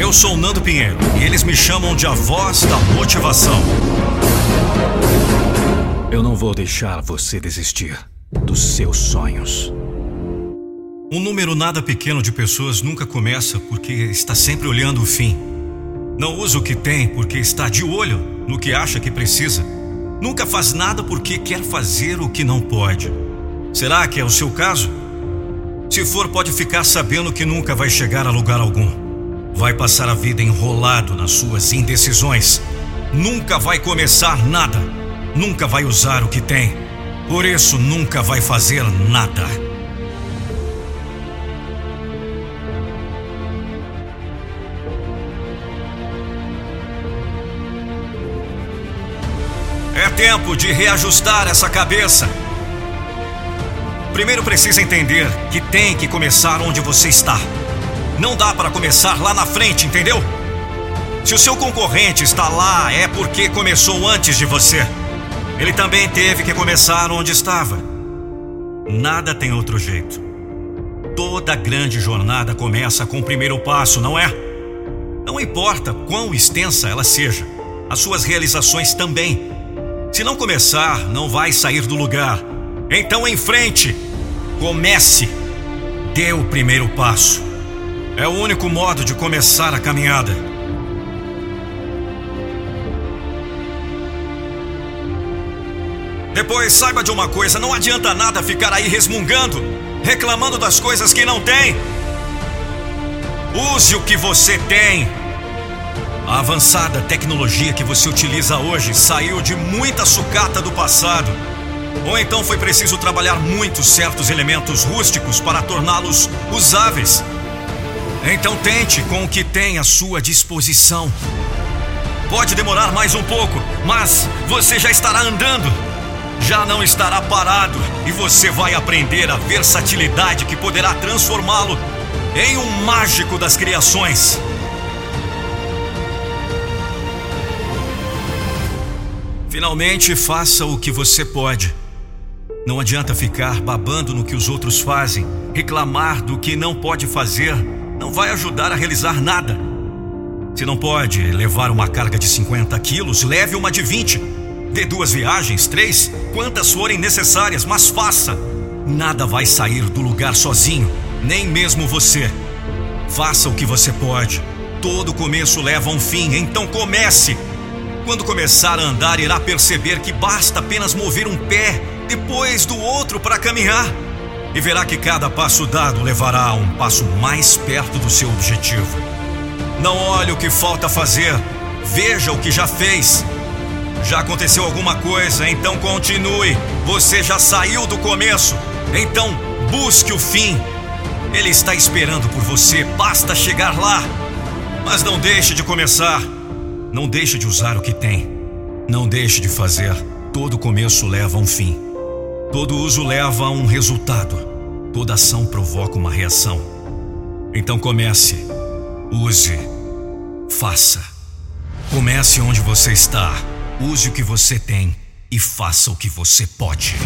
Eu sou o Nando Pinheiro e eles me chamam de a voz da motivação. Eu não vou deixar você desistir dos seus sonhos. Um número nada pequeno de pessoas nunca começa porque está sempre olhando o fim. Não usa o que tem porque está de olho no que acha que precisa. Nunca faz nada porque quer fazer o que não pode. Será que é o seu caso? Se for, pode ficar sabendo que nunca vai chegar a lugar algum. Vai passar a vida enrolado nas suas indecisões. Nunca vai começar nada. Nunca vai usar o que tem. Por isso, nunca vai fazer nada. É tempo de reajustar essa cabeça. Primeiro precisa entender que tem que começar onde você está. Não dá para começar lá na frente, entendeu? Se o seu concorrente está lá, é porque começou antes de você. Ele também teve que começar onde estava. Nada tem outro jeito. Toda grande jornada começa com o primeiro passo, não é? Não importa quão extensa ela seja, as suas realizações também. Se não começar, não vai sair do lugar. Então, em frente, comece. Dê o primeiro passo. É o único modo de começar a caminhada. Depois, saiba de uma coisa: não adianta nada ficar aí resmungando, reclamando das coisas que não tem. Use o que você tem. A avançada tecnologia que você utiliza hoje saiu de muita sucata do passado. Ou então foi preciso trabalhar muito certos elementos rústicos para torná-los usáveis. Então tente com o que tem à sua disposição. Pode demorar mais um pouco, mas você já estará andando. Já não estará parado e você vai aprender a versatilidade que poderá transformá-lo em um mágico das criações. Finalmente, faça o que você pode. Não adianta ficar babando no que os outros fazem, reclamar do que não pode fazer, não vai ajudar a realizar nada. Se não pode levar uma carga de 50 quilos, leve uma de 20. Dê duas viagens, três, quantas forem necessárias, mas faça. Nada vai sair do lugar sozinho, nem mesmo você. Faça o que você pode. Todo começo leva a um fim, então comece. Quando começar a andar, irá perceber que basta apenas mover um pé depois do outro para caminhar. E verá que cada passo dado levará a um passo mais perto do seu objetivo. Não olhe o que falta fazer, veja o que já fez. Já aconteceu alguma coisa, então continue. Você já saiu do começo, então busque o fim. Ele está esperando por você, basta chegar lá. Mas não deixe de começar. Não deixe de usar o que tem. Não deixe de fazer. Todo começo leva a um fim. Todo uso leva a um resultado. Toda ação provoca uma reação. Então comece, use, faça. Comece onde você está, use o que você tem e faça o que você pode.